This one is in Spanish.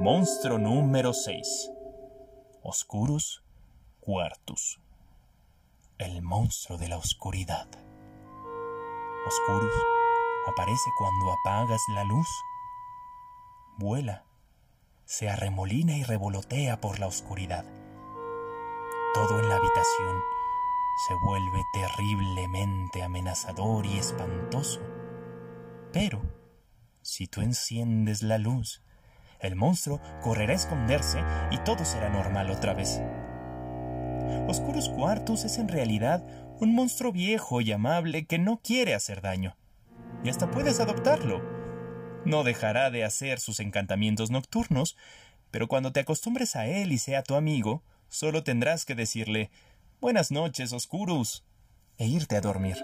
Monstruo número 6. Oscurus Quartus. El monstruo de la oscuridad. Oscurus aparece cuando apagas la luz. Vuela, se arremolina y revolotea por la oscuridad. Todo en la habitación se vuelve terriblemente amenazador y espantoso. Pero, si tú enciendes la luz, el monstruo correrá a esconderse y todo será normal otra vez. Oscurus Quartus es en realidad un monstruo viejo y amable que no quiere hacer daño. Y hasta puedes adoptarlo. No dejará de hacer sus encantamientos nocturnos, pero cuando te acostumbres a él y sea tu amigo, solo tendrás que decirle Buenas noches, Oscurus, e irte a dormir.